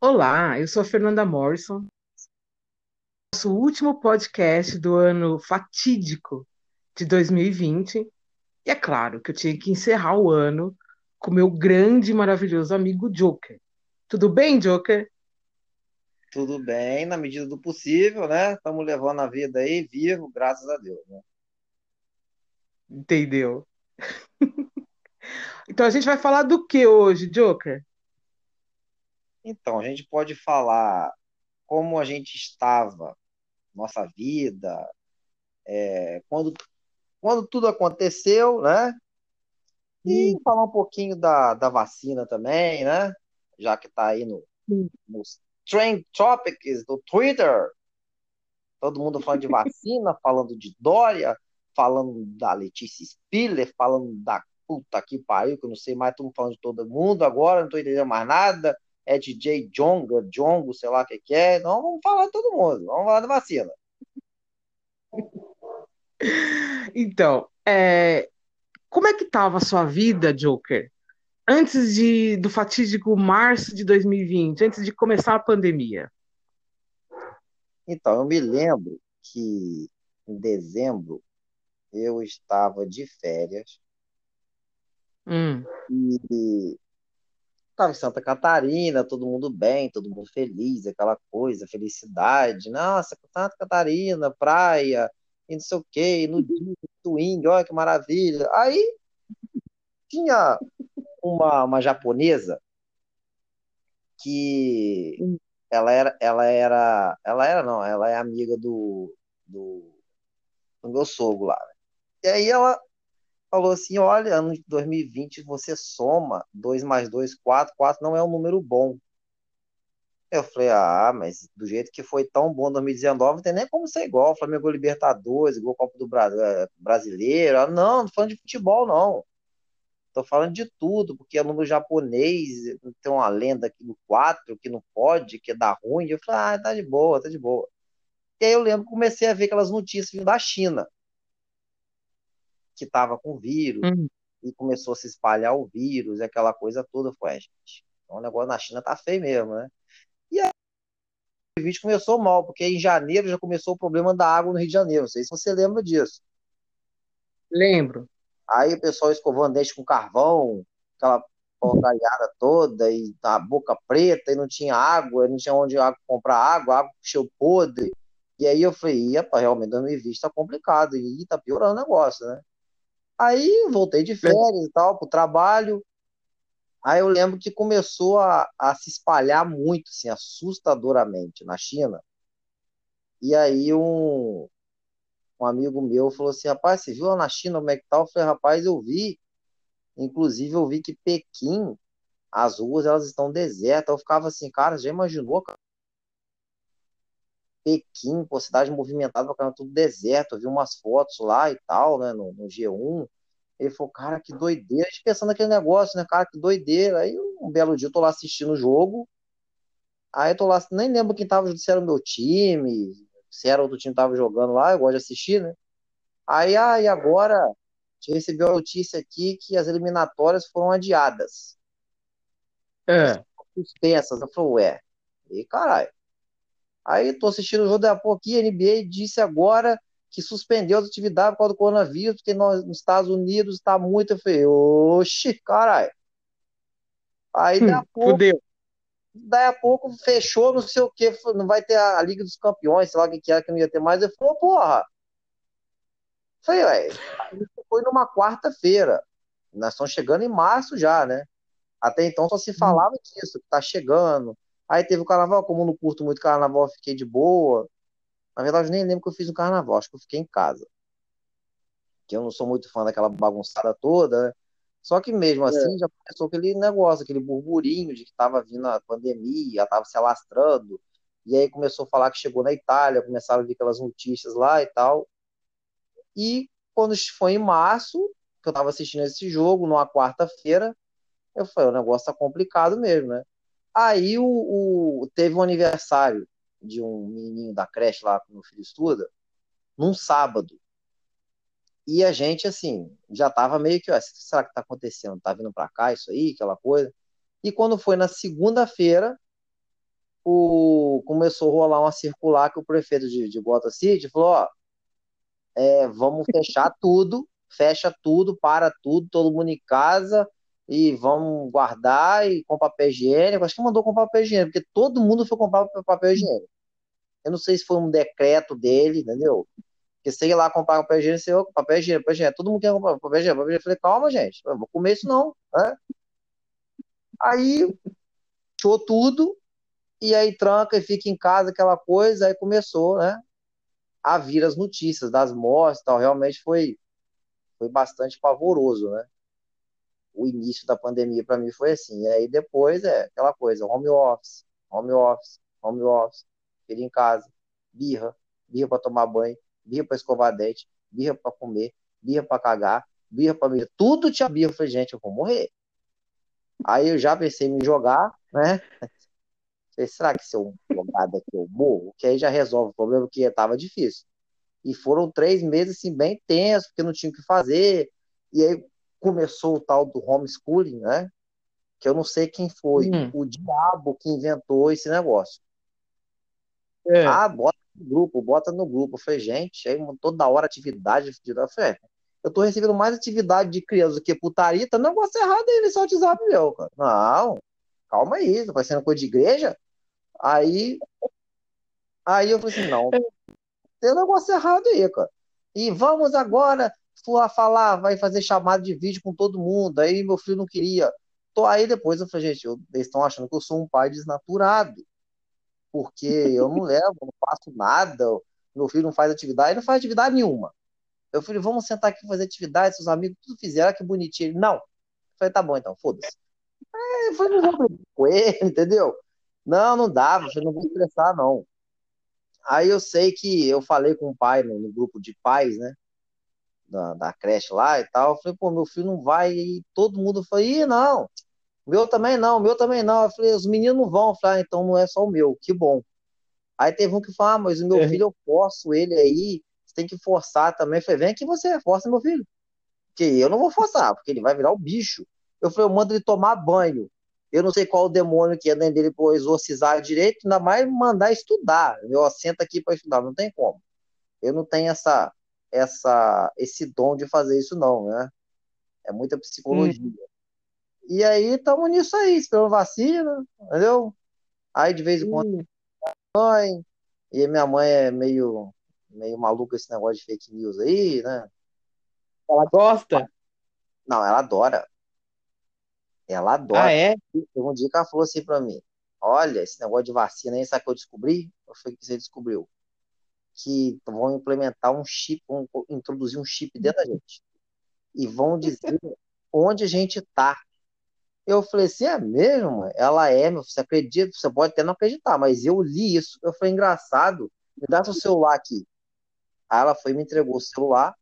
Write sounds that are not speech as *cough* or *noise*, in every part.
Olá, eu sou a Fernanda Morrison. Nosso último podcast do ano fatídico de 2020. E é claro que eu tinha que encerrar o ano com meu grande e maravilhoso amigo Joker. Tudo bem, Joker? Tudo bem, na medida do possível, né? Estamos levando a vida aí vivo, graças a Deus, né? Entendeu? *laughs* Então a gente vai falar do que hoje, Joker? Então, a gente pode falar como a gente estava, nossa vida, é, quando, quando tudo aconteceu, né? E Hum, falar um pouquinho da, da vacina também, né? Já que está aí no, nos Trend Topics do Twitter, todo mundo falando de *laughs* vacina, falando de Dória, falando da Letícia Spiller, falando da puta que pariu, que eu não sei mais, estamos falando de todo mundo agora, não estou entendendo mais nada. É DJ Jonga, Jongo, sei lá o que, que é. Então vamos falar de todo mundo, vamos falar da vacina. *laughs* Então, é, como é que estava a sua vida, Joker? Antes de, do fatídico março de 2020, antes de começar a pandemia? Então, eu me lembro que em dezembro eu estava de férias Hum, e estava em Santa Catarina, todo mundo bem, todo mundo feliz, aquela coisa, felicidade. Nossa, Santa Catarina, praia, e não sei o quê, no dia, olha que maravilha. Aí tinha uma, uma japonesa que ela era, ela era, ela era, não, ela é amiga do, do, do meu sogro lá. né? E aí ela falou assim: olha, ano de 2020 você soma 2 mais 2 4 4 não é um número bom. Eu falei, ah, mas do jeito que foi tão bom 2019, não tem nem como ser igual. Flamengo Libertadores, igual Copa do Brasil, Brasileiro. Ah, não, não tô falando de futebol, não. Tô falando de tudo, porque é número japonês, tem uma lenda aqui do 4 que não pode, que dá ruim. Eu falei, ah, tá de boa, tá de boa. E aí eu lembro comecei a ver aquelas notícias vindo da China, que tava com vírus, hum. e começou a se espalhar o vírus, e aquela coisa toda. Falei, é, gente, o negócio na China tá feio mesmo, né? E aí o 2020 começou mal, porque em janeiro já começou o problema da água no Rio de Janeiro. Não sei se você lembra disso. Lembro. Aí o pessoal escovando dente com carvão, aquela porcariada toda, e a boca preta, e não tinha água, não tinha onde comprar água, água cheio podre. E aí eu falei, epa, realmente 2020 tá complicado, e tá piorando o negócio, né? Aí voltei de férias e tal, pro trabalho. Aí eu lembro que começou a, a se espalhar muito, assim, assustadoramente na China. E aí um, um amigo meu falou assim, rapaz, você viu lá na China como é que tá? Eu falei, rapaz, eu vi. Inclusive, eu vi que Pequim, as ruas, elas estão desertas. Eu ficava assim, cara, já imaginou, cara? Pequim, pô, cidade movimentada, caramba, tudo deserto. Eu vi umas fotos lá e tal, né, no, no G1. Ele falou, cara, que doideira. A gente pensando naquele negócio, né, cara, que doideira. Aí, um belo dia, eu tô lá assistindo o jogo. Aí, eu tô lá, nem lembro quem tava, se era o meu time, se era outro time que tava jogando lá. Eu gosto de assistir, né? Aí, ah, e agora, a gente recebeu a notícia aqui que as eliminatórias foram adiadas. É. suspensas. Eu falei, ué, e caralho. Aí tô assistindo o jogo da pouco aqui, a NBA disse agora que suspendeu as atividades por causa do coronavírus, porque nós, nos Estados Unidos está muito. Eu falei, oxi, caralho. Aí daí a Hum, pouco, fudeu. daí a pouco fechou, não sei o que, não vai ter a, a Liga dos Campeões, sei lá o que que era, que não ia ter mais. Eu falei, porra. Falei, ué, isso foi numa quarta-feira. Nós estamos chegando em março já, né? Até então só se Hum, falava disso, que tá chegando. Aí teve o carnaval, como eu não curto muito carnaval, eu fiquei de boa. Na verdade, eu nem lembro que eu fiz no carnaval, acho que eu fiquei em casa. Que eu não sou muito fã daquela bagunçada toda, né? Só que mesmo assim é. já começou aquele negócio, aquele burburinho de que estava vindo a pandemia, estava se alastrando. E aí começou a falar que chegou na Itália, começaram a vir aquelas notícias lá e tal. E quando foi em março, que eu estava assistindo esse jogo, numa quarta-feira, eu falei, o negócio tá complicado mesmo, né? Aí o, o- teve um aniversário de um menininho da creche lá que meu filho estuda, num sábado. E a gente, assim, já tava meio que, ó, será que tá acontecendo? Tá vindo pra cá isso aí, aquela coisa? E quando foi na segunda-feira, o, começou a rolar uma circular que o prefeito de, de Gotham City falou, ó, é, vamos fechar tudo, fecha tudo, para tudo, todo mundo em casa e vamos guardar e com papel higiênico. Acho que mandou comprar papel higiênico, porque todo mundo foi comprar papel higiênico. Eu não sei se foi um decreto dele, entendeu? Porque sei lá comprar papel higiênico, sei, papel higiênico, papel higiênico, todo mundo quer comprar papel higiênico. Eu falei, calma, gente, eu vou comer isso não, né? Aí, fechou tudo, e aí tranca e fica em casa aquela coisa, aí começou, né? A vir as notícias das mortes tal. Realmente foi, foi bastante pavoroso, né? O início da pandemia para mim foi assim. E aí depois é aquela coisa, home office, home office, home office, filho em casa, birra, birra para tomar banho, birra para escovar dente, birra para comer, birra para cagar, birra para me tudo tinha birra. Eu falei, gente, eu vou morrer. Aí eu já pensei em me jogar, né? *laughs* Falei, será que se eu jogar daqui eu morro? Que aí já resolve o problema, que estava difícil. E foram três meses assim, bem tensos, porque não tinha o que fazer. E aí começou o tal do homeschooling, né? Que eu não sei quem foi, hum. o diabo que inventou esse negócio. É. Ah, bota no grupo, bota no grupo. Eu falei, gente, aí toda hora atividade. Eu falei, é, eu tô recebendo mais atividade de criança do que putaria, tá um negócio errado aí nesse WhatsApp meu, cara. Não, calma aí, tá parecendo coisa de igreja? Aí, aí eu falei assim, não, tem um negócio errado aí, cara. E vamos agora falar, vai fazer chamada de vídeo com todo mundo. Aí meu filho não queria. Tô aí depois eu falei, gente, eu, eles estão achando que eu sou um pai desnaturado. Porque eu não *laughs* levo, não faço nada, meu filho não faz atividade, não faz atividade nenhuma. Eu falei, vamos sentar aqui fazer atividade, seus amigos tudo fizeram, que bonitinho. Ele, não. Eu falei, tá bom então, foda-se. Aí foi no com ele, *laughs* entendeu? Não, não dava, eu não vou estressar, não. Aí eu sei que eu falei com o pai no, no grupo de pais, né? Da, da, creche lá e tal. Eu falei, pô, meu filho não vai. E todo mundo falou, ih, não, meu também não, meu também não. Eu falei, os meninos não vão. Eu falei, ah, então não é só o meu, que bom. Aí teve um que falou, ah, mas o meu é. filho eu forço ele aí, você tem que forçar também. Eu falei, vem aqui você, força meu filho. Porque eu não vou forçar, porque ele vai virar o bicho. Eu falei, eu mando ele tomar banho. Eu não sei qual o demônio que é dentro dele para exorcizar direito, ainda mais mandar estudar. Eu sento aqui para estudar, não tem como. Eu não tenho essa, essa, esse dom de fazer isso, não, né? É muita psicologia. Hum. E aí estamos nisso aí, esperando vacina, entendeu? Aí de vez em quando hum. mãe, e minha mãe é meio, meio maluca esse negócio de fake news aí, né? Ela gosta? Não, ela adora. Ela adora. Ah, é? Um dia que ela falou assim pra mim: Olha, esse negócio de vacina aí, sabe o que eu descobri? Eu falei que você descobriu. Que vão implementar um chip, vão introduzir um chip dentro da gente. E vão dizer onde a gente tá. Eu falei assim, é mesmo? Ela é, você acredita? Você pode até não acreditar, mas eu li isso. Eu falei, engraçado, me dá seu celular aqui. Aí ela foi me entregou o celular.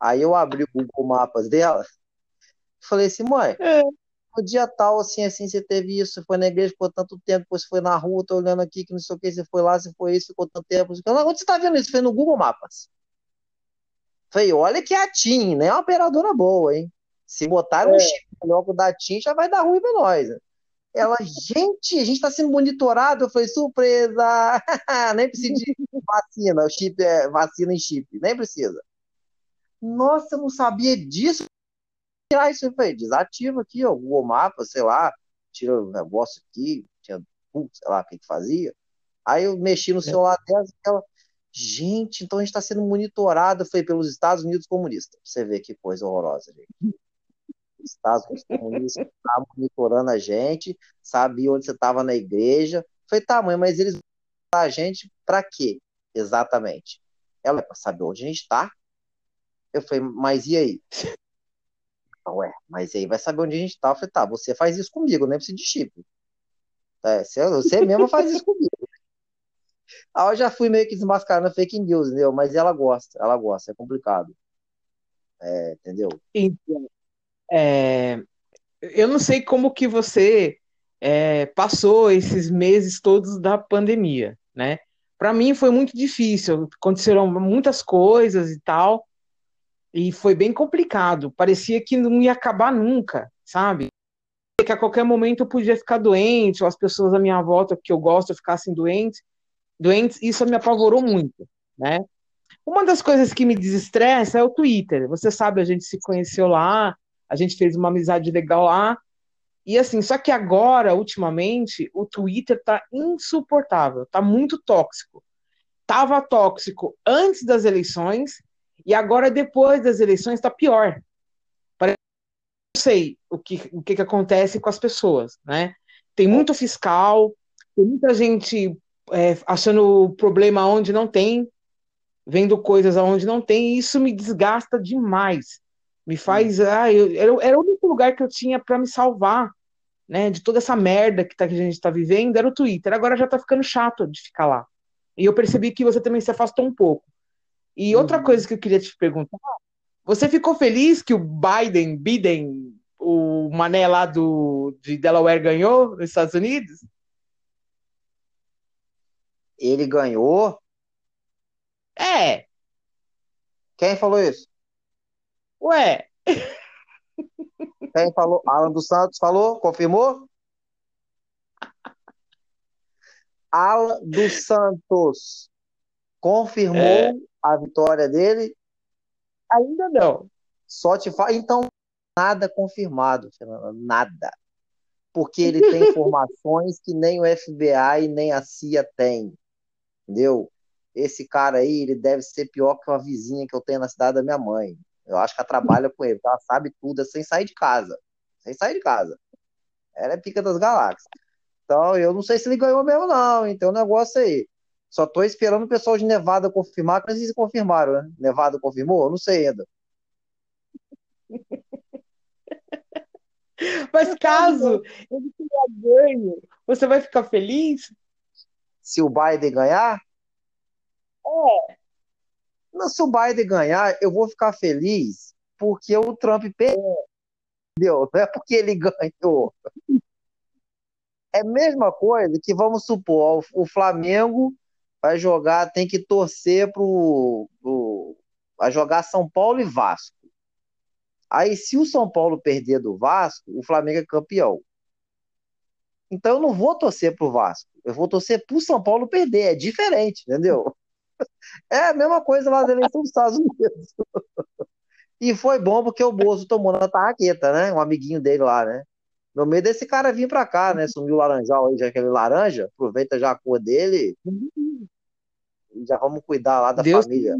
Aí eu abri o Google Mapas dela Falei assim, mãe, é. No dia tal, assim, assim, você teve isso, foi na igreja, ficou tanto tempo, depois foi na rua, tô olhando aqui, que não sei o que, você foi lá, você foi isso, ficou tanto tempo. Onde você tá vendo isso? Foi no Google Mapas. Falei, olha que a TIM, né? É uma operadora boa, hein? Se botar um é. chip melhor que o da TIM, já vai dar ruim pra nós. Ela, gente, a gente tá sendo monitorado. Eu falei, surpresa! *laughs* nem precisa de vacina, chip é vacina em chip, nem precisa. Nossa, eu não sabia disso tirar isso aí, desativa aqui, ó, o Google Maps, sei lá, tira o negócio aqui, tinha, sei lá o que que fazia. Aí eu mexi no é. celular dela, ela, gente, então a gente está sendo monitorado, foi pelos Estados Unidos comunistas. Você vê que coisa horrorosa, gente. Os Estados Unidos comunistas tá monitorando a gente, sabia onde você estava na igreja. Foi, tá, mãe, mas eles a gente para quê? Exatamente. Ela é para saber onde a gente está. Eu falei, mas e aí? *laughs* Ué, mas aí vai saber onde a gente tá. Eu falei, tá, você faz isso comigo, nem precisa de chip. É, você, mesmo faz isso comigo. Aí eu já fui meio que desmascarando fake news, entendeu? Mas ela gosta, ela gosta, é complicado. É, entendeu? Então, é, eu não sei como que você é, passou esses meses todos da pandemia, né? Para mim foi muito difícil, aconteceram muitas coisas e tal, e foi bem complicado. Parecia que não ia acabar nunca, sabe? que a qualquer momento eu podia ficar doente, ou as pessoas à minha volta que eu gosto ficassem doentes, doentes, isso me apavorou muito, né? Uma das coisas que me desestressa é o Twitter. Você sabe, a gente se conheceu lá, a gente fez uma amizade legal lá. E assim, só que agora, ultimamente, o Twitter tá insuportável, tá muito tóxico. Tava tóxico antes das eleições e agora depois das eleições tá pior. Parece não sei o que, o que, que acontece com as pessoas, né? Tem muito fiscal, tem muita gente é, achando problema onde não tem, vendo coisas aonde não tem, e isso me desgasta demais. Me faz. Ah, eu, era, era o único lugar que eu tinha para me salvar, né? De toda essa merda que, tá, que a gente está vivendo, era o Twitter. Agora já está ficando chato de ficar lá. E eu percebi que você também se afastou um pouco. E uhum. outra coisa que eu queria te perguntar: você ficou feliz que o Biden, Biden, o mané lá do, de Delaware ganhou nos Estados Unidos? Ele ganhou? É. Quem falou isso? Ué. *laughs* Quem falou? Alan dos Santos falou? Confirmou? *laughs* Alan dos Santos confirmou é. a vitória dele? Ainda não. Só te falo. Então, nada confirmado, Fernanda. Nada. Porque ele tem *laughs* informações que nem o FBI nem a CIA tem. Entendeu? esse cara aí, ele deve ser pior que uma vizinha que eu tenho na cidade da minha mãe. Eu acho que ela trabalha com ele, ela sabe tudo sem sair de casa. Sem sair de casa. Ela é pica das galáxias. Então, eu não sei se ele ganhou mesmo, não. Então, o negócio aí. Só tô esperando o pessoal de Nevada confirmar, que eles confirmaram, né? Nevada confirmou? Eu não sei ainda. *laughs* Mas caso ele tenha ganho, você vai ficar feliz? Se o Biden ganhar? É. Não, se o Biden ganhar, eu vou ficar feliz porque o Trump perdeu. Não é porque ele ganhou. É a mesma coisa que, vamos supor, o Flamengo vai jogar, tem que torcer pro, pro vai jogar São Paulo e Vasco. Aí, se o São Paulo perder do Vasco, o Flamengo é campeão. Então, eu não vou torcer pro Vasco. Eu vou torcer pro São Paulo perder. É diferente, entendeu? *laughs* É a mesma coisa lá da eleição dos Estados Unidos. *laughs* E foi bom porque o Bozo tomou na tarraqueta, né? Um amiguinho dele lá, né? No meio desse cara vir pra cá, né? Sumiu o laranjal aí, já aquele laranja, aproveita já a cor dele. E já vamos cuidar lá da Deus família.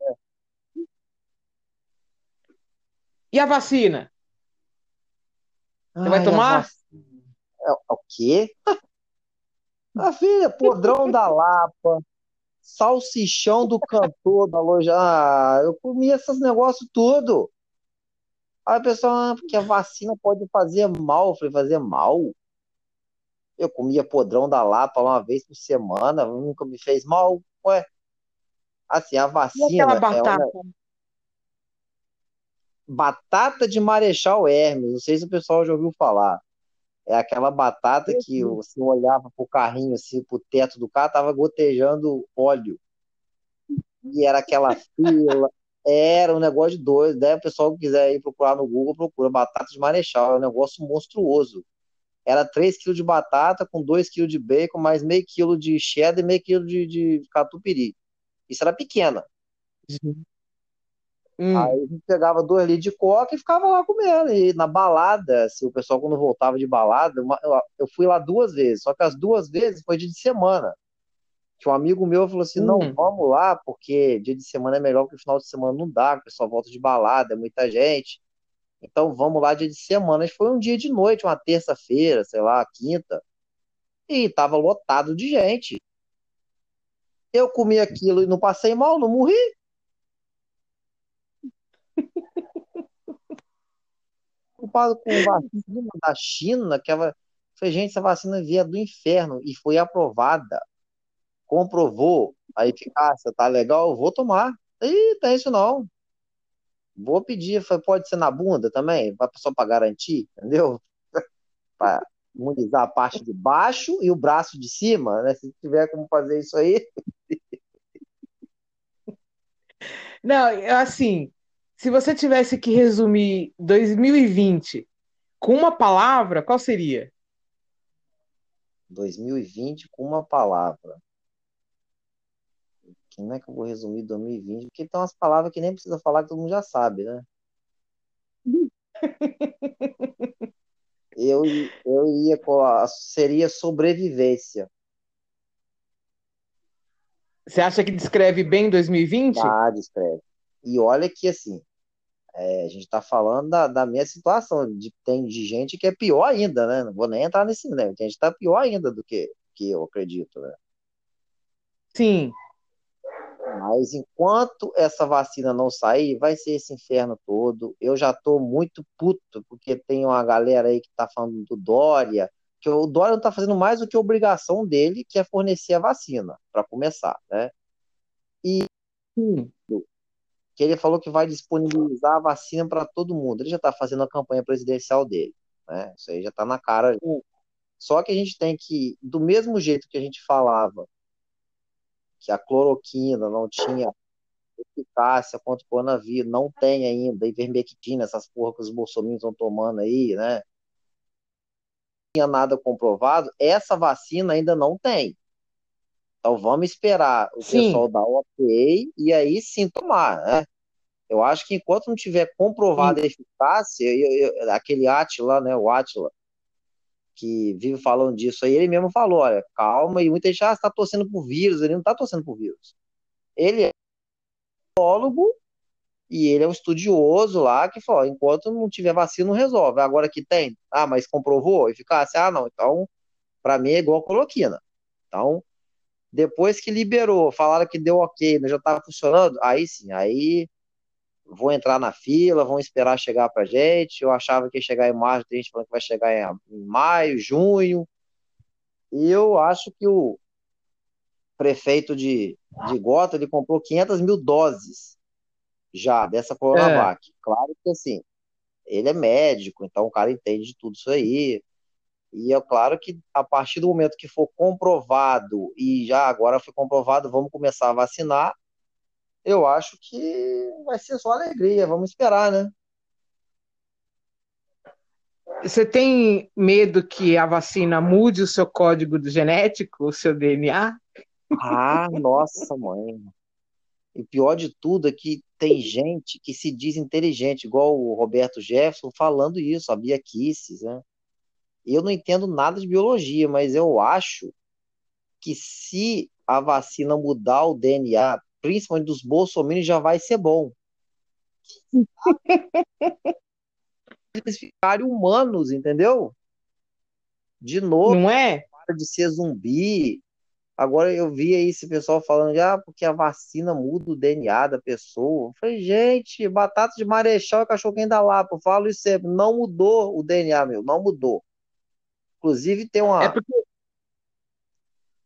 É. E a vacina? Você Ai, vai tomar? É, o quê? *laughs* A filha, podrão da Lapa, salsichão do cantor da loja. Ah, eu comia esses negócios tudo. Aí o pessoal, ah, porque a vacina pode fazer mal. Eu falei, fazer mal? Eu comia podrão da Lapa uma vez por semana, nunca me fez mal. Ué, assim, a vacina. E aquela batata? É uma... Batata de Marechal Hermes, não sei se o pessoal já ouviu falar. É aquela batata que você olhava pro carrinho, assim, pro teto do carro, tava gotejando óleo. E era aquela fila. Era um negócio de doido. Daí o pessoal que quiser ir procurar no Google, procura batata de marechal. É um negócio monstruoso. Era 3 kg de batata com 2 kg de bacon, mais meio quilo de cheddar e meio quilo de, de catupiry. Isso era pequena. Uhum. Hum. Aí a gente pegava dois litros de coca e ficava lá comendo. E na balada, se o pessoal quando voltava de balada, uma, eu fui lá duas vezes, só que as duas vezes foi dia de semana. Que um amigo meu falou assim: hum. não, vamos lá, porque dia de semana é melhor que o final de semana não dá, o pessoal volta de balada, é muita gente. Então vamos lá dia de semana. Foi um dia de noite, uma terça-feira, sei lá, quinta. E tava lotado de gente. Eu comi aquilo e não passei mal, não morri. *laughs* preocupado com vacina da China, que ela foi, gente, essa vacina via do inferno e foi aprovada. Comprovou a eficácia, tá legal, eu vou tomar. E tem isso não. Vou pedir, pode ser na bunda também, só para garantir, entendeu? *laughs* para imunizar a parte de baixo e o braço de cima, né? Se tiver como fazer isso aí. *laughs* Não, assim, se você tivesse que resumir 2020 Com uma palavra, qual seria? 2020 com uma palavra. Como é que eu vou resumir 2020? Porque tem umas palavras que nem precisa falar que todo mundo já sabe, né? *laughs* eu, eu ia seria sobrevivência. Você acha que descreve bem 2020? Ah, descreve. E olha que assim, é, a gente está falando da, da minha situação, de, tem de gente que é pior ainda, né? Não vou nem entrar nesse nível, tem gente que está pior ainda do que, que eu acredito, né? Sim. Mas enquanto essa vacina não sair, vai ser esse inferno todo. Eu já estou muito puto, porque tem uma galera aí que está falando do Dória, que o Dória não está fazendo mais do que a obrigação dele, que é fornecer a vacina, para começar, né? E que ele falou que vai disponibilizar a vacina para todo mundo. Ele já está fazendo a campanha presidencial dele. Né? Isso aí já está na cara. Só que a gente tem que, do mesmo jeito que a gente falava que a cloroquina não tinha eficácia contra o coronavírus, não tem ainda, ivermectina, essas porra que os bolsominions estão tomando aí, né? Não tinha nada comprovado, essa vacina ainda não tem. Então vamos esperar o sim. pessoal dar o ok e aí sim tomar, né? Eu acho que enquanto não tiver comprovada a eficácia, eu, eu, aquele Atila, né, o Atila, que vive falando disso aí, ele mesmo falou, olha, calma, e muita gente ah, está torcendo por vírus, ele não está torcendo por vírus. Ele é biólogo e ele é um estudioso lá que falou, enquanto não tiver vacina, não resolve. Agora que tem, ah, mas comprovou eficácia? Ah, não, então, para mim é igual coloquina. Então, depois que liberou, falaram que deu ok, já estava funcionando, aí sim, aí vou entrar na fila, vão esperar chegar pra gente. Eu achava que ia chegar em março, tem gente falando que vai chegar em, em maio, junho. E eu acho que o prefeito de, de Gota, ele comprou 500 mil doses já dessa Coronavac. É. Claro que assim, ele é médico, então o cara entende de tudo isso aí. E é claro que a partir do momento que for comprovado, e já agora foi comprovado, vamos começar a vacinar, eu acho que vai ser só alegria. Vamos esperar, né? Você tem medo que a vacina mude o seu código genético, o seu DNA? Ah, nossa, mãe. E pior de tudo é que tem gente que se diz inteligente, igual o Roberto Jefferson falando isso, a Bia Kisses, né? Eu não entendo nada de biologia, mas eu acho que se a vacina mudar o DNA, principalmente dos bolsominions, já vai ser bom. *laughs* Eles ficarem humanos, entendeu? De novo, não é? Para de ser zumbi. Agora eu vi aí esse pessoal falando, ah, porque a vacina muda o DNA da pessoa. Eu falei, gente, batata de marechal e cachorro quem dá lá. Eu falo isso sempre, não mudou o DNA, meu, não mudou. Inclusive tem uma. É porque,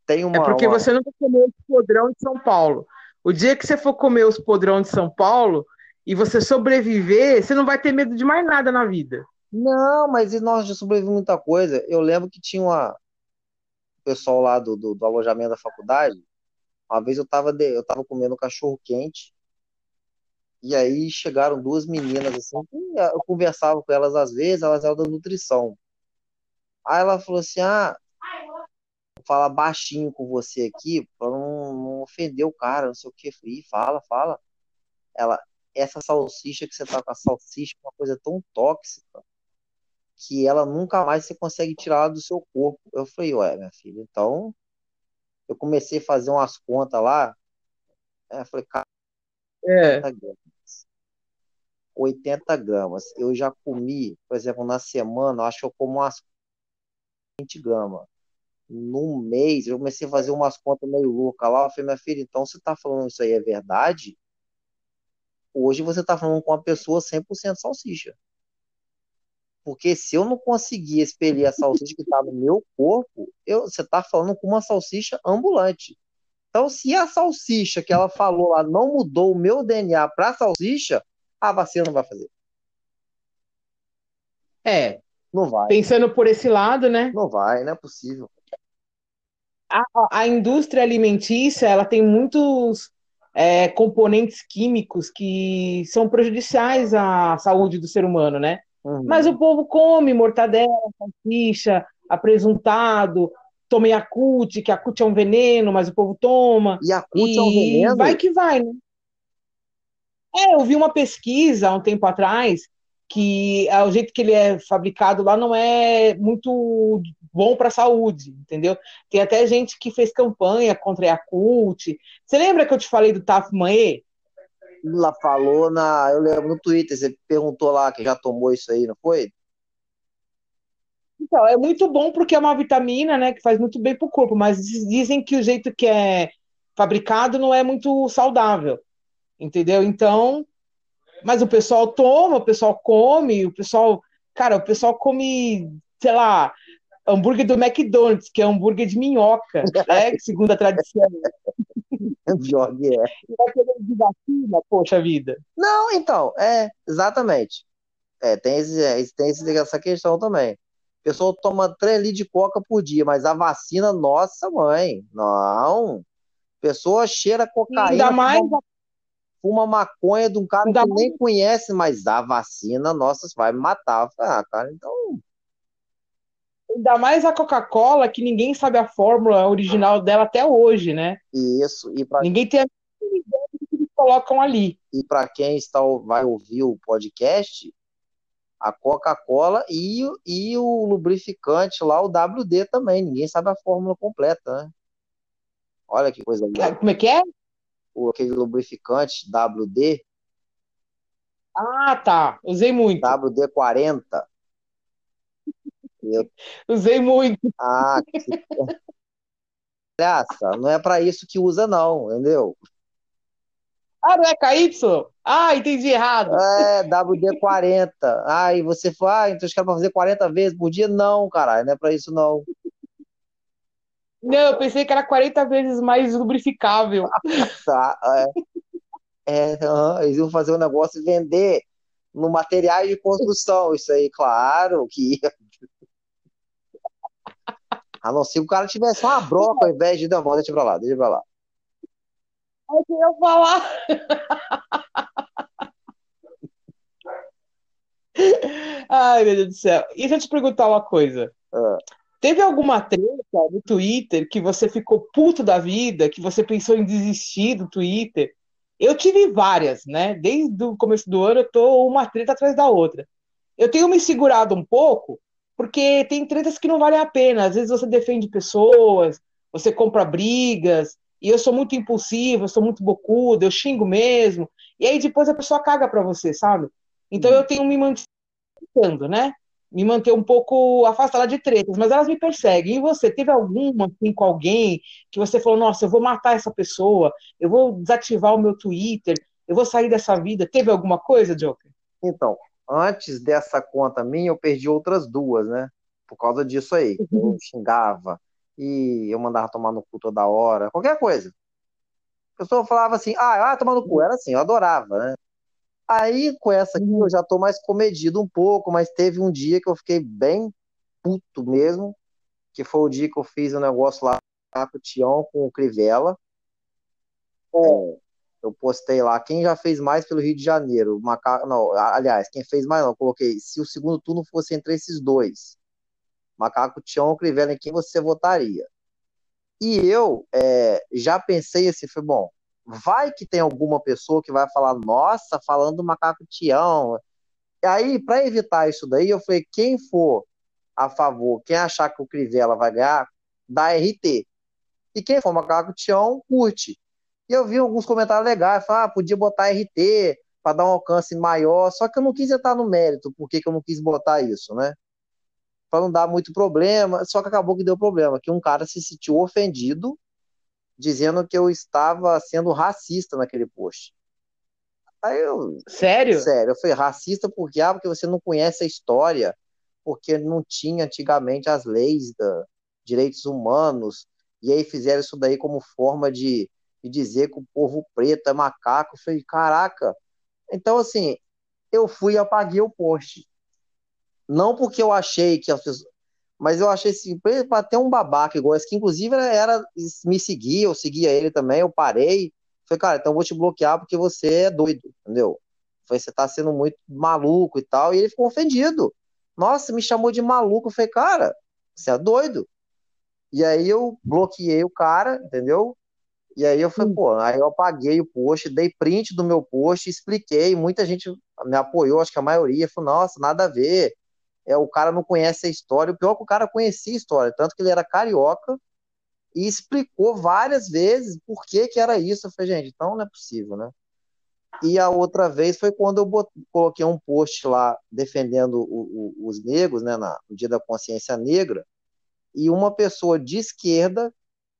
tem uma, é porque uma... você nunca comeu o podrão de São Paulo. O dia que você for comer os podrão de São Paulo e você sobreviver, você não vai ter medo de mais nada na vida. Não, mas nós já sobrevivemos muita coisa. Eu lembro que tinha uma o pessoal lá do, do, do, alojamento da faculdade. Uma vez eu tava, de... eu tava comendo cachorro quente. E aí chegaram duas meninas assim, eu conversava com elas às vezes, elas eram da nutrição. Aí ela falou assim: ah, vou falar baixinho com você aqui, pra não, não ofender o cara, não sei o que. Falei, fala, fala. Ela, essa salsicha que você tá com a salsicha é uma coisa tão tóxica que ela nunca mais você consegue tirar do seu corpo. Eu falei, ué, minha filha, então eu comecei a fazer umas contas lá. Né, eu falei, cara, é. 80 gramas. Eu já comi, por exemplo, na semana, acho que eu como umas 20 gramas. Num mês, eu comecei a fazer umas contas meio loucas lá. Eu falei, minha filha, então você tá falando isso aí é verdade? Hoje você tá falando com uma pessoa 100% salsicha. Porque se eu não conseguir expelir a salsicha que está no meu corpo, eu, você está falando com uma salsicha ambulante. Então, se a salsicha que ela falou lá não mudou o meu DNA para salsicha, a vacina não vai fazer. É, não vai. Pensando por esse lado, né? Não vai, não é possível. A, a indústria alimentícia, ela tem muitos é, componentes químicos que são prejudiciais à saúde do ser humano, né? Uhum. Mas o povo come mortadela, salsicha, apresuntado, toma Yakult, que Yakult é um veneno, mas o povo toma. Yakult e é um veneno? vai que vai, né? É, eu vi uma pesquisa há um tempo atrás que é, o jeito que ele é fabricado lá não é muito bom para a saúde, entendeu? Tem até gente que fez campanha contra a Yakult. Você lembra que eu te falei do Taf Manhê? Ela falou na, eu lembro no Twitter, você perguntou lá que já tomou isso aí, não foi? Então, é muito bom porque é uma vitamina, né, que faz muito bem para o corpo, mas dizem que o jeito que é fabricado não é muito saudável, entendeu? Então, mas o pessoal toma, o pessoal come, o pessoal, cara, o pessoal come, sei lá, hambúrguer do McDonald's, que é hambúrguer de minhoca, né, *laughs* segundo a tradição. Que é. De vacina, poxa vida. Não, então, é, exatamente. É, tem, esse, é, tem esse, essa questão também. O pessoal toma 3 litros de coca por dia, mas a vacina, nossa mãe, não. Pessoa cheira cocaína. Ainda mais. Fuma, fuma maconha de um cara que nem conhece, mas a vacina, nossa, vai me matar. Ah, cara, então. Ainda mais a Coca-Cola, que ninguém sabe a fórmula original dela até hoje, né? Isso. E pra... Ninguém tem a ideia do que eles colocam ali. E para quem está, vai ouvir o podcast, a Coca-Cola e, e o lubrificante lá, o WD também. Ninguém sabe a fórmula completa, né? Olha que coisa linda. Como é que é? O, aquele lubrificante WD. Ah, tá. Usei muito. WD-40. Eu... *laughs* Usei muito. Ah, que... *laughs* Graça, não é para isso que usa, não, entendeu? Ah, não é KY? Ah, entendi errado. É, WD-40. Ah, e você fala, ah, então os caras vão fazer 40 vezes por dia? Não, caralho, não é pra isso não. Não, eu pensei que era 40 vezes mais lubrificável. tá, é. é eles iam fazer um negócio e vender no materiais de construção. Isso aí, claro que A não ser que o cara tivesse uma broca ao invés de. Não, deixa pra lá, deixa pra lá. Eu queria falar. Ai, meu Deus do céu. E deixa eu te perguntar uma coisa. Ah. Teve alguma treta no Twitter que você ficou puto da vida, que você pensou em desistir do Twitter? Eu tive várias, né? Desde o começo do ano eu tô uma treta atrás da outra. Eu tenho me segurado um pouco, porque tem tretas que não valem a pena. Às vezes você defende pessoas, você compra brigas, e eu sou muito impulsiva, eu sou muito bocuda, eu xingo mesmo, e aí depois a pessoa caga pra você, sabe? Então eu tenho me mantendo, né? Me manter um pouco afastada de tretas, mas elas me perseguem. E você, teve alguma assim com alguém que você falou, nossa, eu vou matar essa pessoa, eu vou desativar o meu Twitter, eu vou sair dessa vida? Teve alguma coisa, Joker? Então, antes dessa conta minha, eu perdi outras duas, né? Por causa disso aí. Eu uhum. xingava, e eu mandava tomar no cu toda hora, qualquer coisa. A pessoa falava assim, ah, ah, tomar no cu, era assim, eu adorava, né? Aí com essa aqui eu já tô mais comedido um pouco, mas teve um dia que eu fiquei bem puto mesmo, que foi o dia que eu fiz um negócio lá com o Tião, com o Crivella. É, eu postei lá, quem já fez mais pelo Rio de Janeiro? Macaco, não, aliás, quem fez mais não, eu coloquei, se o segundo turno fosse entre esses dois, Macaco Tião ou Crivella, em quem você votaria? E eu é, já pensei assim, foi bom, vai que tem alguma pessoa que vai falar, nossa, falando do Macaco Tião. E aí, para evitar isso daí, eu falei, quem for a favor, quem achar que o Crivella vai ganhar, dá RT. E quem for Macaco Tião, curte. E eu vi alguns comentários legais, falar, ah, podia botar RT para dar um alcance maior, só que eu não quis entrar no mérito, por que eu não quis botar isso, né? para não dar muito problema, só que acabou que deu problema, que um cara se sentiu ofendido, dizendo que eu estava sendo racista naquele post. Aí eu, sério? Sério, eu falei racista porque ah, porque você não conhece a história, porque não tinha antigamente as leis da direitos humanos, e aí fizeram isso daí como forma de, de dizer que o povo preto é macaco. Eu falei, caraca. Então assim, eu fui e apaguei o post. Não porque eu achei que as pessoas. Mas eu achei assim, para ter um babaca igual esse, que inclusive era, era me seguia, eu seguia ele também, eu parei. Falei, cara, então eu vou te bloquear porque você é doido, entendeu? Foi, você tá sendo muito maluco e tal. E ele ficou ofendido. Nossa, me chamou de maluco. Eu falei, cara, você é doido. E aí eu bloqueei o cara, entendeu? E aí eu falei, pô, aí eu apaguei o post, dei print do meu post, expliquei, muita gente me apoiou, acho que a maioria falou, nossa, nada a ver. É, o cara não conhece a história, o pior é que o cara conhecia a história, tanto que ele era carioca e explicou várias vezes por que que era isso. Eu falei, gente, então não é possível, né? E a outra vez foi quando eu bot... coloquei um post lá defendendo o, o, os negros, né, na, no Dia da Consciência Negra, e uma pessoa de esquerda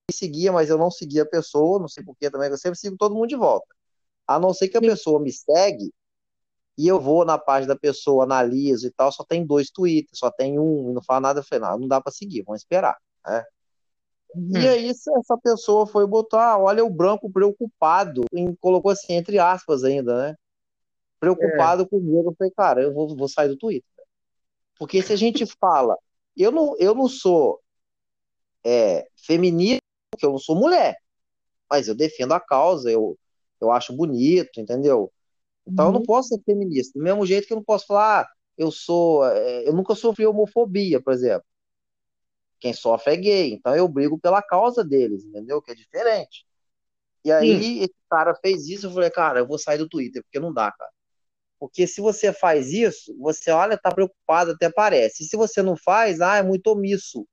me seguia, mas eu não seguia a pessoa, não sei porquê também, eu sempre sigo todo mundo de volta. A não ser que a pessoa me segue e eu vou na página da pessoa, analiso e tal, só tem dois tweets, só tem um, e não fala nada, eu falei, não, não dá para seguir, vamos esperar, né? Uhum. E aí essa pessoa foi botar, ah, olha o branco preocupado, e colocou assim, entre aspas ainda, né? Preocupado é. comigo, eu falei, cara, eu vou, vou sair do Twitter. Porque se a gente *laughs* fala, eu não, eu não sou é, feminista, porque eu não sou mulher, mas eu defendo a causa, eu, eu acho bonito, entendeu? Então uhum. eu não uhum. posso ser feminista. Do mesmo jeito que eu não posso falar, ah, eu sou. É, eu nunca sofri homofobia, por exemplo. Quem sofre é gay. Então eu brigo pela causa deles, entendeu? Que é diferente. E aí Sim. esse cara fez isso, eu falei, cara, eu vou sair do Twitter, porque não dá, cara. Porque se você faz isso, você olha, tá preocupado, até parece. E se você não faz, ah, é muito omisso.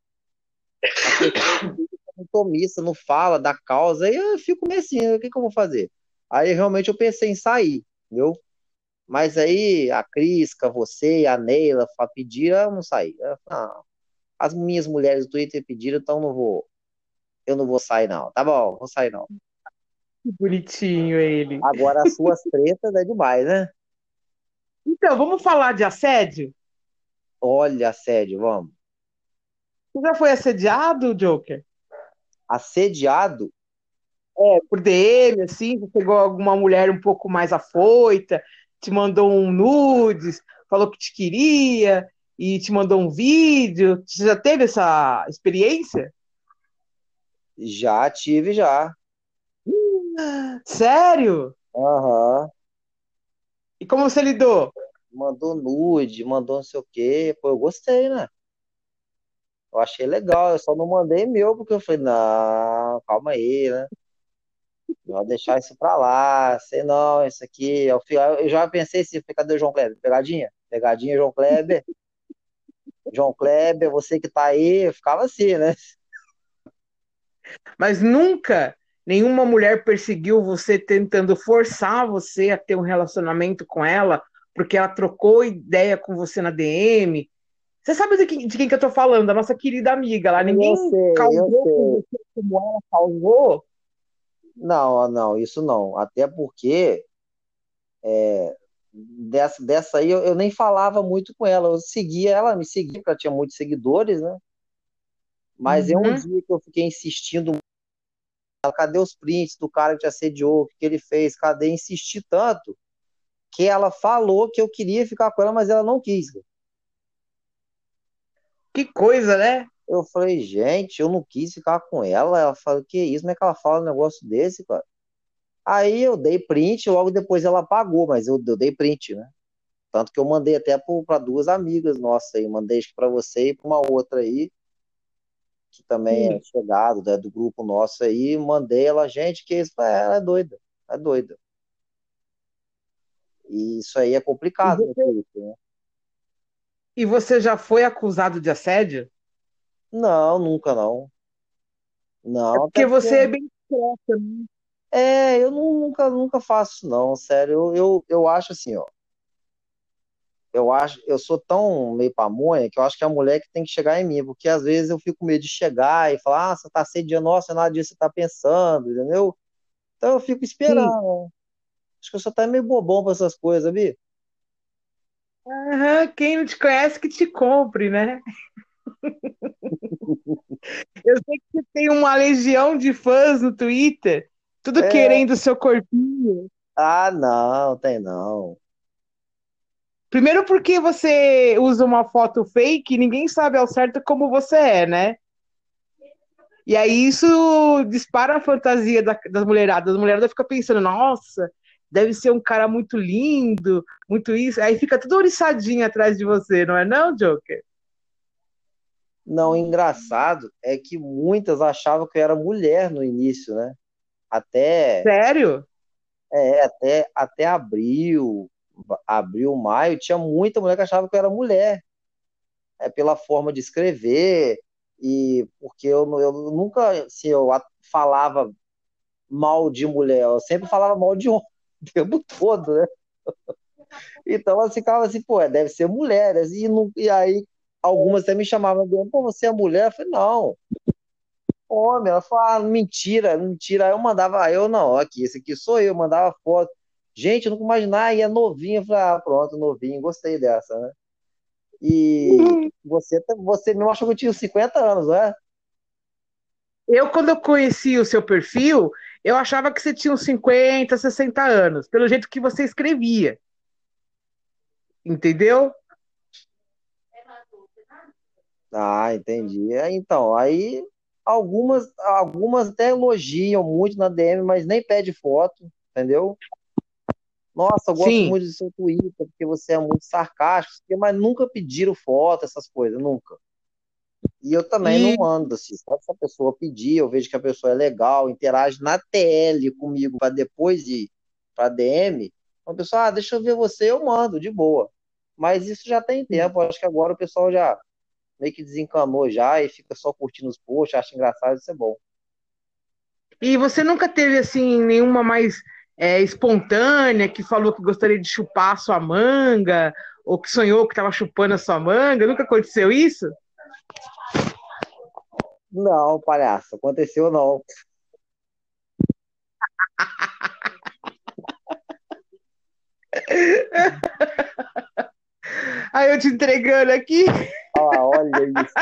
é muito omissa, não fala da causa, aí eu fico meio assim, o que, que eu vou fazer? Aí realmente eu pensei em sair entendeu? Mas aí a Crisca, você, a Neila pediram, eu não saí. Eu, não, as minhas mulheres do Twitter pediram, então não vou. Eu não vou sair, não. Tá bom, vou sair, não. Que bonitinho ele. Agora as suas *laughs* tretas é demais, né? Então, vamos falar de assédio? Olha, assédio, vamos. Você já foi assediado, Joker? Assediado? É, por DM, assim, você pegou alguma mulher um pouco mais afoita, te mandou um nudes, falou que te queria e te mandou um vídeo. Você já teve essa experiência? Já tive, já. Sério? Aham. Uhum. E como você lidou? Mandou nude, mandou não sei o quê. Pô, eu gostei, né? Eu achei legal, eu só não mandei meu, porque eu falei, não, calma aí, né? Vou deixar isso pra lá, sei não, isso aqui. Eu, eu já pensei se cadê o João Kleber? Pegadinha? Pegadinha, João Kleber. João Kleber, você que tá aí, ficava assim, né? Mas nunca nenhuma mulher perseguiu você tentando forçar você a ter um relacionamento com ela, porque ela trocou ideia com você na DM. Você sabe de quem, de quem que eu tô falando? A nossa querida amiga lá. Ninguém eu sei, causou como ela causou não, não, isso não. Até porque é, dessa, dessa aí eu, eu, nem falava muito com ela. Eu seguia ela, me seguia, porque ela tinha muitos seguidores, né? Mas uhum. é um dia que eu fiquei insistindo. Cadê os prints do cara que te assediou? O que, que ele fez? Cadê? Insisti tanto que ela falou que eu queria ficar com ela, mas ela não quis. Que coisa, né? Eu falei, gente, eu não quis ficar com ela. Ela falou, que isso? Como é que ela fala um negócio desse, cara? Aí eu dei print, logo depois ela apagou, mas eu, eu dei print, né? Tanto que eu mandei até para duas amigas nossas aí, mandei para você e para uma outra aí, que também Sim. é chegado, né, do grupo nosso aí, mandei ela, gente, que isso, ela é doida, é doida. E isso aí é complicado, e você, né? E você já foi acusado de assédio? Não, nunca não. Não, É porque você é bem discreta, né? É, eu nunca, nunca faço, não, sério. Eu, eu, eu acho assim, ó. Eu acho, eu sou tão meio pamonha que eu acho que é a mulher que tem que chegar em mim, porque às vezes eu fico com medo de chegar e falar, ah, você tá assediando, nossa, nada disso você tá pensando, entendeu? Então eu fico esperando. Acho que eu sou até meio bobão pra essas coisas, sabia? Aham, quem não te conhece que te compre, né? *laughs* Eu sei que você tem uma legião de fãs no Twitter, tudo é. querendo seu corpinho. Ah, não, tem não. Primeiro porque você usa uma foto fake e ninguém sabe ao certo como você é, né? E aí isso dispara a fantasia da, das mulheradas. As mulheradas ficam pensando, nossa, deve ser um cara muito lindo, muito isso. Aí fica tudo oriçadinho atrás de você, não é não, Joker? Não, engraçado é que muitas achavam que eu era mulher no início, né? Até. Sério? É, até, até abril, abril, maio, tinha muita mulher que achava que eu era mulher. É pela forma de escrever, e porque eu, eu nunca, assim, eu falava mal de mulher, eu sempre falava mal de homem o tempo todo, né? *laughs* Então ela ficava assim, pô, deve ser mulher. E, não, e aí algumas até me chamavam, pô, você é mulher? Eu falei, não. Homem, ela falou, ah, mentira, mentira. Aí eu mandava, aí eu não, aqui, esse aqui sou eu, mandava foto. Gente, eu nunca imaginava, e é novinho. Eu falei, ah, pronto, novinho, gostei dessa, né? E uhum. você, você me achou que eu tinha 50 anos, não é? Eu, quando eu conheci o seu perfil, eu achava que você tinha uns 50, 60 anos, pelo jeito que você escrevia. Entendeu? Ah, entendi. É, então, aí algumas, algumas até elogiam muito na DM, mas nem pede foto, entendeu? Nossa, eu gosto Sim. muito do seu Twitter, porque você é muito sarcástico, mas nunca pediram foto, essas coisas, nunca. E eu também e... não ando assim. Só se a pessoa pedir, eu vejo que a pessoa é legal, interage na TL comigo para depois ir para DM. A pessoa, ah, deixa eu ver você, eu mando, de boa. Mas isso já tem tempo. Acho que agora o pessoal já meio que desencanou já e fica só curtindo os posts, acha engraçado, isso é bom. E você nunca teve, assim, nenhuma mais é, espontânea que falou que gostaria de chupar a sua manga, ou que sonhou que estava chupando a sua manga? Nunca aconteceu isso? Não, palhaço, aconteceu não. *laughs* Aí eu te entregando aqui. Ah, olha isso.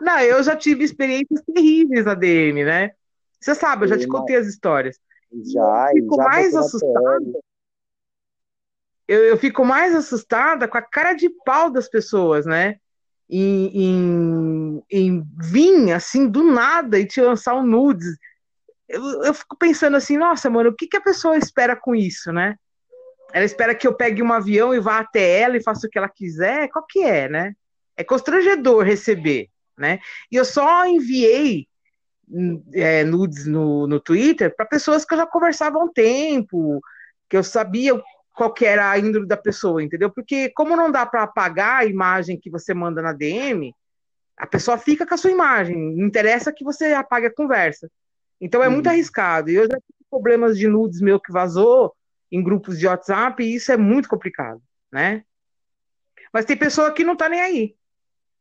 Não, eu já tive experiências terríveis na DM, né? Você sabe, eu já te contei as histórias. Já, eu fico já mais assustada. Eu, eu fico mais assustada com a cara de pau das pessoas, né? em, em, em vir assim do nada e te lançar um nudes. Eu, eu fico pensando assim, nossa, mano, o que, que a pessoa espera com isso, né? Ela espera que eu pegue um avião e vá até ela e faça o que ela quiser? Qual que é, né? É constrangedor receber, né? E eu só enviei é, nudes no, no Twitter para pessoas que eu já conversava há um tempo, que eu sabia qual que era a índole da pessoa, entendeu? Porque como não dá para apagar a imagem que você manda na DM, a pessoa fica com a sua imagem. Não interessa que você apague a conversa. Então é muito uhum. arriscado. E eu já tive problemas de nudes meu que vazou em grupos de WhatsApp e isso é muito complicado, né? Mas tem pessoa que não tá nem aí.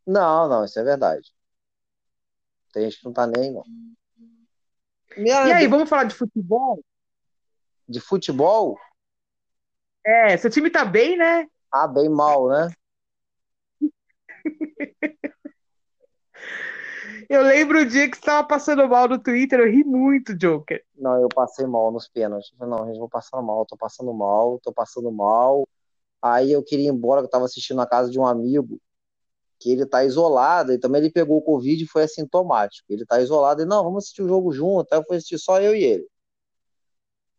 Não, não, isso é verdade. Tem gente que não tá nem, não. Minha... E aí, vamos falar de futebol? De futebol? É, seu time tá bem, né? Ah, bem mal, né? Eu lembro o dia que você estava passando mal no Twitter, eu ri muito, Joker. Não, eu passei mal nos pênaltis. Não, gente, vou passar mal, tô passando mal, tô passando mal. Aí eu queria ir embora, eu tava assistindo na casa de um amigo, que ele tá isolado, e também ele pegou o Covid e foi assintomático. Ele tá isolado, e não, vamos assistir o jogo junto. Aí eu fui assistir só eu e ele.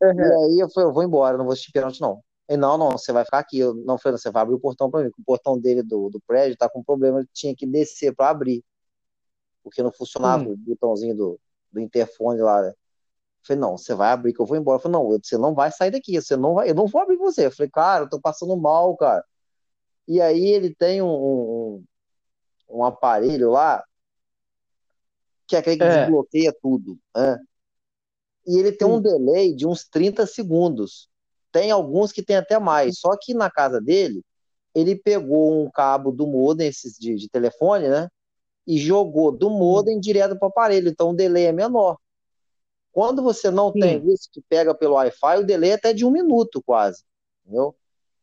Uhum. E aí eu falei, eu vou embora, não vou assistir pênalti, não. E não, não, você vai ficar aqui. Eu, não, falei, você vai abrir o portão para mim. O portão dele do, do prédio tá com problema, ele tinha que descer para abrir. Porque não funcionava hum. o botãozinho do, do interfone lá. Né? Eu falei, não, você vai abrir que eu vou embora. Eu falei, não, você não vai sair daqui, você não vai, eu não vou abrir você. Eu falei, cara, eu tô passando mal, cara. E aí ele tem um, um, um aparelho lá que é aquele que é. desbloqueia tudo. Né? E ele tem um delay de uns 30 segundos. Tem alguns que tem até mais. Só que na casa dele, ele pegou um cabo do modem, esses de, de telefone, né? E jogou do modem direto para o aparelho. Então o delay é menor. Quando você não Sim. tem isso que pega pelo Wi-Fi, o delay é até de um minuto quase. Entendeu?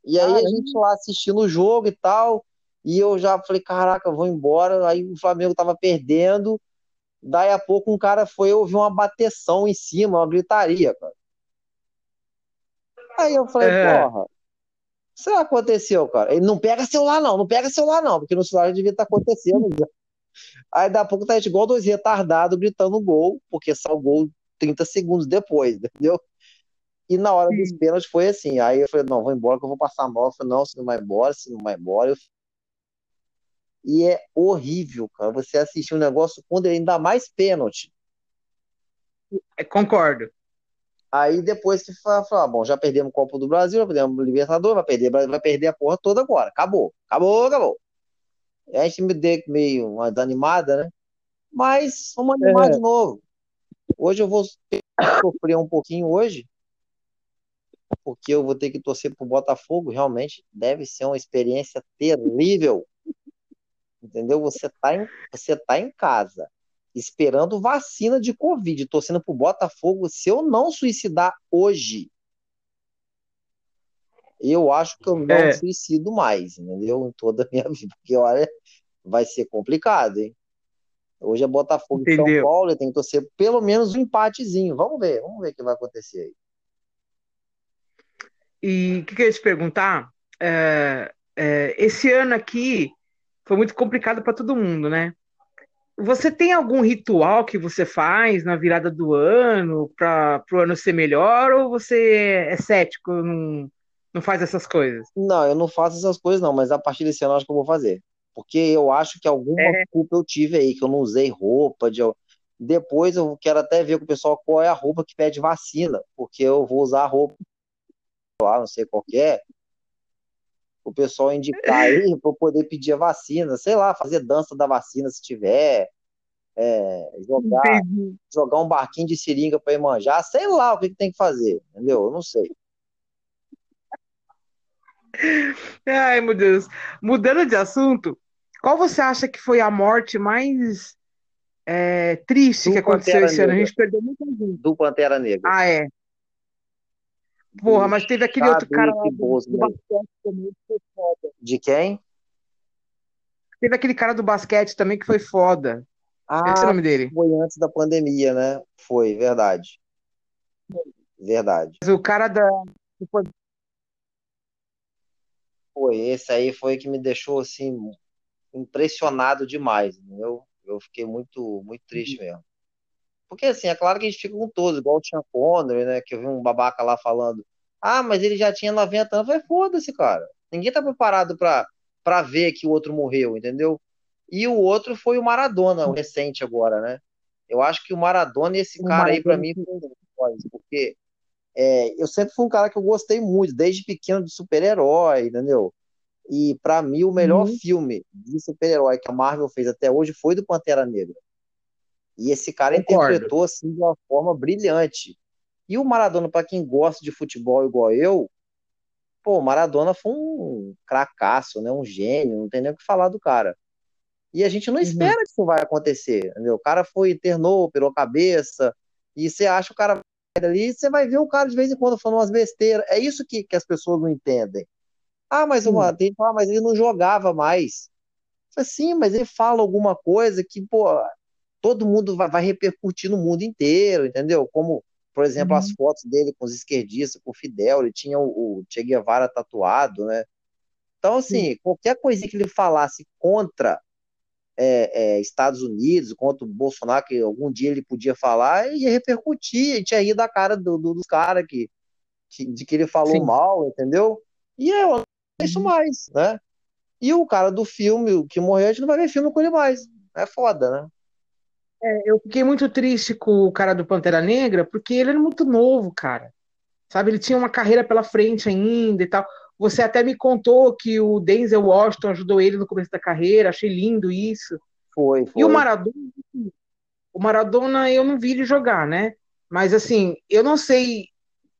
E aí ah, a gente lá assistindo o jogo e tal. E eu já falei, caraca, vou embora. Aí o Flamengo tava perdendo. Daí a pouco um cara foi ouvir uma bateção em cima, uma gritaria, cara. Aí eu falei, é. porra, isso aconteceu, cara. Ele não pega celular, não, não pega celular, não, porque no celular devia estar acontecendo. Aí daqui a pouco tá igual dois retardados gritando gol, porque só o gol 30 segundos depois, entendeu? E na hora dos pênaltis foi assim. Aí eu falei, não, vou embora que eu vou passar mal. Eu falei, não, você não vai embora, você não vai embora. Eu... E é horrível, cara, você assistir um negócio quando ele ainda mais pênalti. É, concordo. Aí depois você fala, fala, bom, já perdemos o Copa do Brasil, já perdemos o Libertador, vai perder, vai perder a porra toda agora. Acabou, acabou, acabou. A gente me deu meio uma desanimada, né? Mas vamos animar é. de novo. Hoje eu vou sofrer um pouquinho hoje, porque eu vou ter que torcer pro Botafogo. Realmente deve ser uma experiência terrível. Entendeu? Você tá em, você tá em casa esperando vacina de Covid, torcendo pro Botafogo. Se eu não suicidar hoje, eu acho que eu não é. suicido mais, entendeu? Em toda a minha *laughs* vida. Porque, olha, vai ser complicado, hein? Hoje é Botafogo e São Paulo, tem que torcer pelo menos um empatezinho. Vamos ver, vamos ver o que vai acontecer aí. E o que, que eu ia te perguntar? É, é, esse ano aqui foi muito complicado para todo mundo, né? Você tem algum ritual que você faz na virada do ano para o ano ser melhor ou você é cético, não, não faz essas coisas? Não, eu não faço essas coisas não, mas a partir desse ano eu acho que eu vou fazer. Porque eu acho que alguma é. culpa eu tive aí, que eu não usei roupa de. Depois eu quero até ver com o pessoal qual é a roupa que pede vacina, porque eu vou usar a roupa lá, não sei qual é, o pessoal indicar *laughs* aí para poder pedir a vacina, sei lá, fazer dança da vacina se tiver, é, jogar, jogar um barquinho de seringa para ir manjar, sei lá o que, que, tem que fazer, entendeu? Eu não sei. Ai, meu Deus. Mudando de assunto, qual você acha que foi a morte mais é, triste do que aconteceu Pantera esse ano? A gente perdeu muita gente. Do Pantera Negra. Ah, é. Porra, mas teve aquele outro cara lá do, do basquete também que foi foda. De quem? Teve aquele cara do basquete também que foi foda. Ah, Esse é o nome dele. Foi antes da pandemia, né? Foi, verdade. Verdade. Mas o cara da. Foi, esse aí foi que me deixou assim impressionado demais. Eu, eu fiquei muito, muito triste uhum. mesmo. Porque, assim, é claro que a gente fica com todos, igual o Sean Connery, né? Que eu vi um babaca lá falando, ah, mas ele já tinha 90 anos. Vai, foda-se, cara. Ninguém tá preparado pra, pra ver que o outro morreu, entendeu? E o outro foi o Maradona, o recente agora, né? Eu acho que o Maradona e esse o cara Maradona. aí, pra mim, foi porque é, eu sempre fui um cara que eu gostei muito, desde pequeno, de super-herói, entendeu? E para mim, o melhor uhum. filme de super-herói que a Marvel fez até hoje foi do Pantera Negra. E esse cara Concordo. interpretou assim de uma forma brilhante. E o Maradona, para quem gosta de futebol igual eu, pô, o Maradona foi um cracaço, né? Um gênio, não tem nem o que falar do cara. E a gente não uhum. espera que isso vai acontecer, entendeu? O cara foi, internou, pela cabeça, e você acha o cara ali, você vai ver o cara de vez em quando falando umas besteiras. É isso que, que as pessoas não entendem. Ah, mas, uma, tem, ah, mas ele não jogava mais. Sim, mas ele fala alguma coisa que, pô, todo mundo vai, vai repercutir no mundo inteiro, entendeu? Como, por exemplo, uhum. as fotos dele com os esquerdistas, com o Fidel, ele tinha o, o Che Guevara tatuado, né? Então, assim, qualquer coisa que ele falasse contra é, é, Estados Unidos, contra o Bolsonaro, que algum dia ele podia falar, ia repercutir, a gente ia rir da cara do, do, dos caras que, que, de que ele falou Sim. mal, entendeu? E eu não isso uhum. mais, né? E o cara do filme, que morreu, a gente não vai ver filme com ele mais. É foda, né? É, eu fiquei muito triste com o cara do Pantera Negra, porque ele era muito novo, cara. Sabe, ele tinha uma carreira pela frente ainda e tal. Você até me contou que o Denzel Washington ajudou ele no começo da carreira, achei lindo isso. Foi, foi. E o Maradona, o Maradona eu não vi ele jogar, né? Mas assim, eu não sei,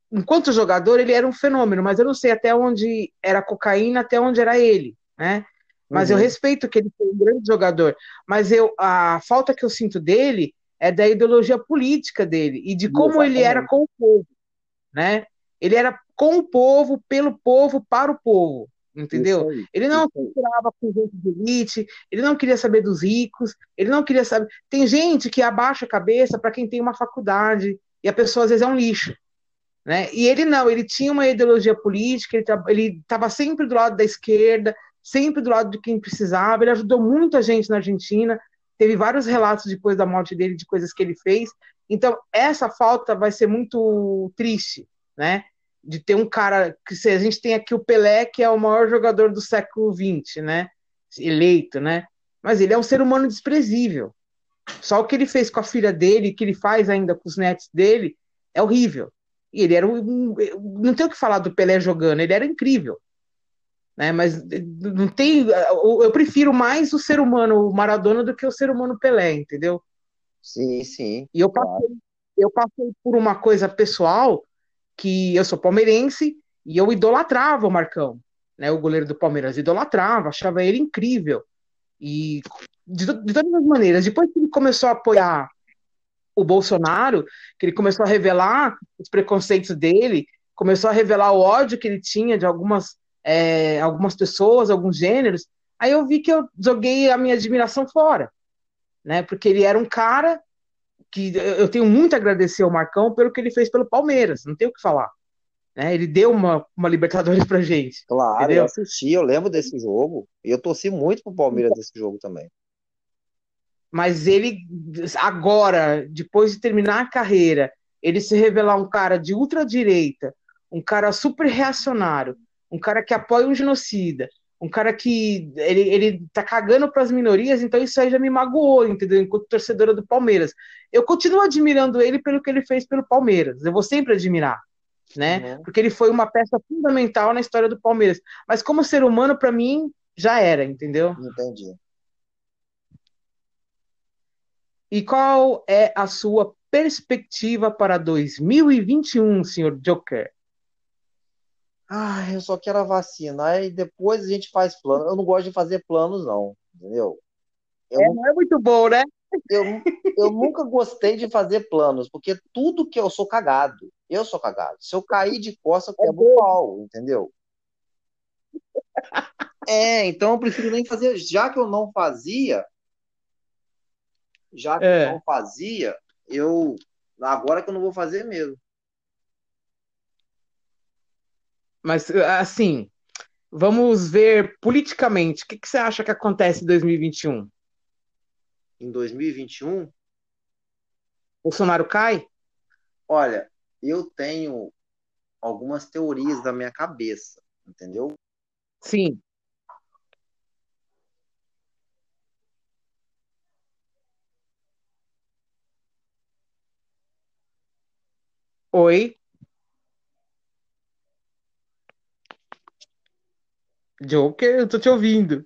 enquanto jogador ele era um fenômeno, mas eu não sei até onde era cocaína, até onde era ele, né? Mas uhum. eu respeito que ele foi um grande jogador. Mas eu, a falta que eu sinto dele é da ideologia política dele e de como Exatamente. ele era com o povo, né? Ele era com o povo, pelo povo, para o povo, entendeu? Aí, ele não misturava com gente de elite, ele não queria saber dos ricos, ele não queria saber. Tem gente que abaixa a cabeça para quem tem uma faculdade e a pessoa às vezes é um lixo. Né? E ele não, ele tinha uma ideologia política, ele estava sempre do lado da esquerda, sempre do lado de quem precisava. Ele ajudou muita gente na Argentina. Teve vários relatos depois da morte dele de coisas que ele fez. Então, essa falta vai ser muito triste, né? De ter um cara que se a gente tem aqui o Pelé, que é o maior jogador do século XX, né? Eleito, né? Mas ele é um ser humano desprezível. Só o que ele fez com a filha dele, que ele faz ainda com os netos dele, é horrível. E ele era um, não tem o que falar do Pelé jogando, ele era incrível. Né? Mas não tem, eu prefiro mais o ser humano Maradona do que o ser humano Pelé, entendeu? Sim, sim. E eu passei, claro. eu passei por uma coisa pessoal que eu sou palmeirense e eu idolatrava o Marcão, né? O goleiro do Palmeiras idolatrava, achava ele incrível. E de, de todas as maneiras, depois que ele começou a apoiar o Bolsonaro, que ele começou a revelar os preconceitos dele, começou a revelar o ódio que ele tinha de algumas, é, algumas pessoas, alguns gêneros, aí eu vi que eu joguei a minha admiração fora, né? Porque ele era um cara que eu tenho muito a agradecer ao Marcão pelo que ele fez pelo Palmeiras, não tenho o que falar. Né? Ele deu uma, uma Libertadores pra gente. Claro, entendeu? eu assisti, eu lembro desse jogo, e eu torci muito pro Palmeiras desse jogo também mas ele agora, depois de terminar a carreira, ele se revelar um cara de ultradireita, um cara super reacionário, um cara que apoia um genocida, um cara que ele, ele tá cagando para as minorias, então isso aí já me magoou, entendeu? Enquanto torcedora do Palmeiras. Eu continuo admirando ele pelo que ele fez pelo Palmeiras. Eu vou sempre admirar, né? Uhum. Porque ele foi uma peça fundamental na história do Palmeiras. Mas como ser humano, para mim, já era, entendeu? Entendi. E qual é a sua perspectiva para 2021, senhor Joker? Ah, eu só quero a vacina. Aí depois a gente faz plano. Eu não gosto de fazer planos, não. Entendeu? Eu, é, não é muito bom, né? Eu, eu nunca gostei de fazer planos, porque tudo que eu sou cagado. Eu sou cagado. Se eu cair de costa, eu quebro o pau, entendeu? É, então eu prefiro nem fazer. Já que eu não fazia, já que é. eu não fazia, eu agora que eu não vou fazer mesmo. Mas assim, vamos ver politicamente, o que, que você acha que acontece em 2021? Em 2021? Bolsonaro cai? Olha, eu tenho algumas teorias da minha cabeça, entendeu? Sim. Oi. Joker, eu tô te ouvindo.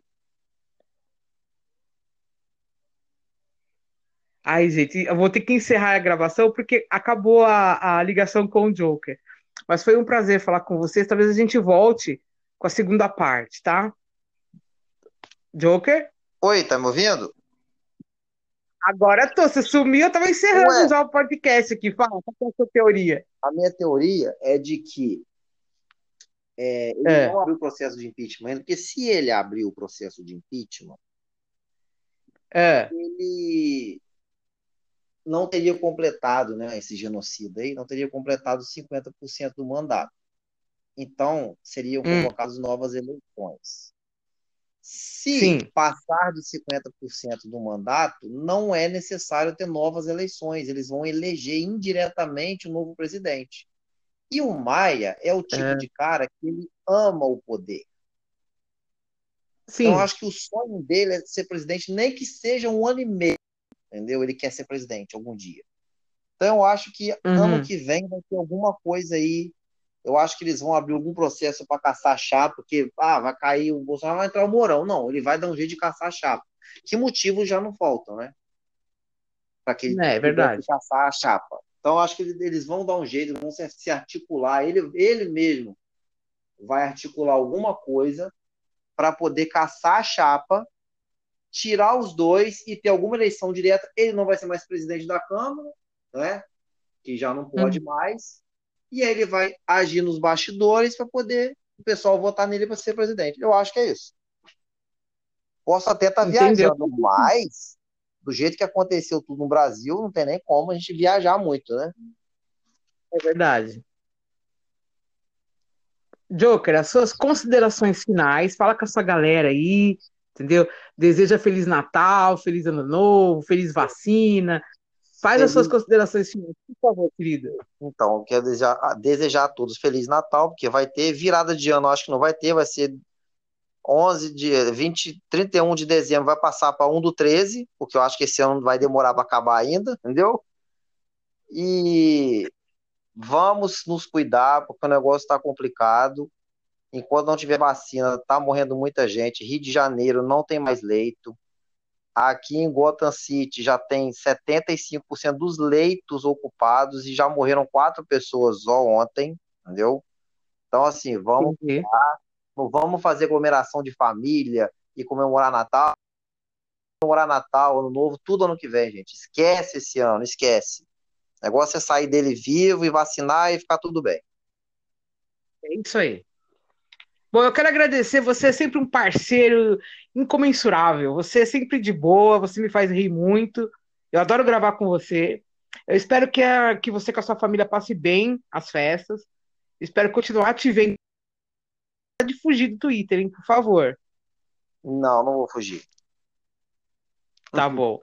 Ai, gente, eu vou ter que encerrar a gravação porque acabou a, a ligação com o Joker. Mas foi um prazer falar com vocês. Talvez a gente volte com a segunda parte, tá? Joker? Oi, tá me ouvindo? Agora tô, você sumiu, eu tava encerrando Ué. já o podcast aqui. Fala, qual é a sua teoria? A minha teoria é de que é, ele é. não abriu o processo de impeachment ainda, porque se ele abrir o processo de impeachment, é. ele não teria completado, né, esse genocídio aí, não teria completado 50% do mandato. Então, seriam hum. convocadas novas eleições. Se Sim. passar de 50% do mandato, não é necessário ter novas eleições, eles vão eleger indiretamente o um novo presidente. E o Maia é o tipo é. de cara que ele ama o poder. Sim. Então, eu acho que o sonho dele é ser presidente, nem que seja um ano e meio, entendeu? Ele quer ser presidente algum dia. Então, eu acho que uhum. ano que vem vai ter alguma coisa aí eu acho que eles vão abrir algum processo para caçar chapa, porque ah, vai cair o Bolsonaro, vai entrar o Mourão. Não, ele vai dar um jeito de caçar chapa. Que motivos já não faltam, né? Para que é, é verdade. caçar a chapa. Então, acho que eles vão dar um jeito, vão se articular. Ele, ele mesmo vai articular alguma coisa para poder caçar a chapa, tirar os dois e ter alguma eleição direta. Ele não vai ser mais presidente da Câmara, né? Que já não pode hum. mais e aí ele vai agir nos bastidores para poder o pessoal votar nele para ser presidente. Eu acho que é isso. Posso até estar tá viajando, mas do jeito que aconteceu tudo no Brasil, não tem nem como a gente viajar muito, né? É verdade. Joker, as suas considerações finais, fala com a sua galera aí, entendeu? Deseja Feliz Natal, Feliz Ano Novo, Feliz Vacina, Faz feliz... as suas considerações finais, por favor, querida. Então, quero desejar, desejar a todos Feliz Natal, porque vai ter virada de ano, acho que não vai ter, vai ser 11 de 20, 31 de dezembro vai passar para 1 do 13, porque eu acho que esse ano vai demorar para acabar ainda, entendeu? E vamos nos cuidar, porque o negócio está complicado. Enquanto não tiver vacina, tá morrendo muita gente. Rio de Janeiro não tem mais leito. Aqui em Gotham City já tem 75% dos leitos ocupados e já morreram quatro pessoas só ontem, entendeu? Então, assim, vamos, vamos fazer aglomeração de família e comemorar Natal. Comemorar Natal, Ano Novo, tudo ano que vem, gente. Esquece esse ano, esquece. O negócio é sair dele vivo e vacinar e ficar tudo bem. É isso aí. Bom, eu quero agradecer, você é sempre um parceiro incomensurável. Você é sempre de boa, você me faz rir muito. Eu adoro gravar com você. Eu espero que, a, que você com a sua família passe bem as festas. Espero continuar te vendo. De fugir do Twitter, hein, por favor. Não, não vou fugir. Tá bom.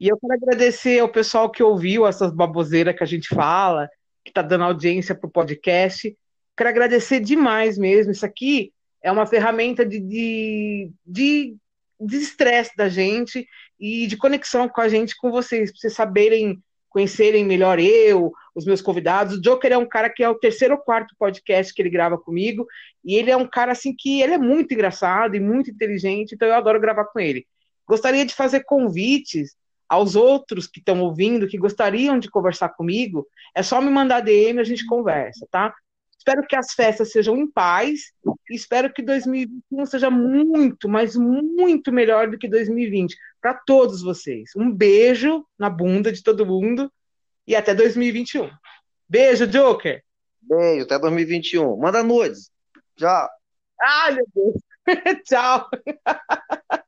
E eu quero agradecer ao pessoal que ouviu essas baboseiras que a gente fala, que está dando audiência para o podcast. Quero agradecer demais mesmo. Isso aqui é uma ferramenta de, de, de, de estresse da gente e de conexão com a gente, com vocês, para vocês saberem, conhecerem melhor eu, os meus convidados. O Joker é um cara que é o terceiro ou quarto podcast que ele grava comigo, e ele é um cara assim que ele é muito engraçado e muito inteligente, então eu adoro gravar com ele. Gostaria de fazer convites aos outros que estão ouvindo, que gostariam de conversar comigo, é só me mandar DM e a gente conversa, tá? Espero que as festas sejam em paz e espero que 2021 seja muito, mas muito melhor do que 2020 para todos vocês. Um beijo na bunda de todo mundo e até 2021. Beijo, Joker. Beijo, até 2021. Manda nudes. Tchau. Ai, meu Deus. *laughs* Tchau. *laughs*